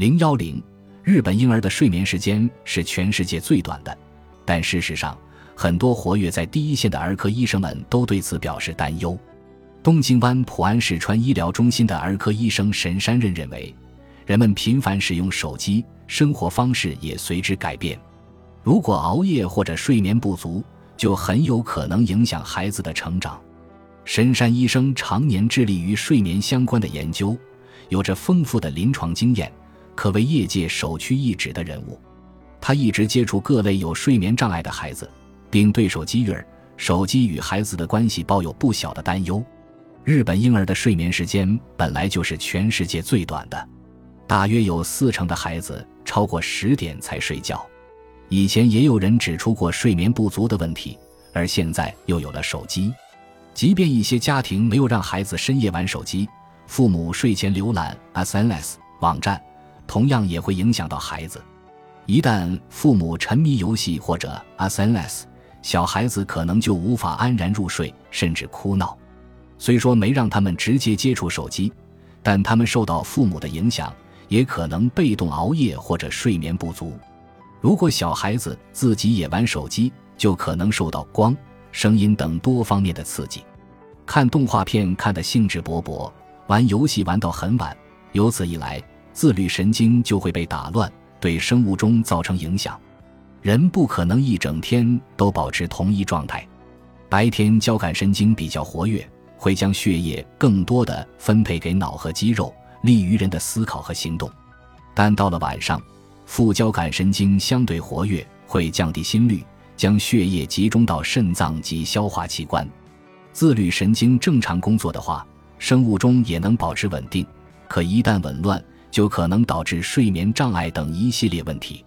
零幺零，日本婴儿的睡眠时间是全世界最短的，但事实上，很多活跃在第一线的儿科医生们都对此表示担忧。东京湾普安市川医疗中心的儿科医生神山任认为，人们频繁使用手机，生活方式也随之改变。如果熬夜或者睡眠不足，就很有可能影响孩子的成长。神山医生常年致力于睡眠相关的研究，有着丰富的临床经验。可谓业界首屈一指的人物，他一直接触各类有睡眠障碍的孩子，并对手机育儿、手机与孩子的关系抱有不小的担忧。日本婴儿的睡眠时间本来就是全世界最短的，大约有四成的孩子超过十点才睡觉。以前也有人指出过睡眠不足的问题，而现在又有了手机。即便一些家庭没有让孩子深夜玩手机，父母睡前浏览 SNS 网站。同样也会影响到孩子。一旦父母沉迷游戏或者 SNS，小孩子可能就无法安然入睡，甚至哭闹。虽说没让他们直接接触手机，但他们受到父母的影响，也可能被动熬夜或者睡眠不足。如果小孩子自己也玩手机，就可能受到光、声音等多方面的刺激，看动画片看得兴致勃勃，玩游戏玩到很晚，由此一来。自律神经就会被打乱，对生物钟造成影响。人不可能一整天都保持同一状态。白天交感神经比较活跃，会将血液更多的分配给脑和肌肉，利于人的思考和行动。但到了晚上，副交感神经相对活跃，会降低心率，将血液集中到肾脏及消化器官。自律神经正常工作的话，生物钟也能保持稳定。可一旦紊乱，就可能导致睡眠障碍等一系列问题。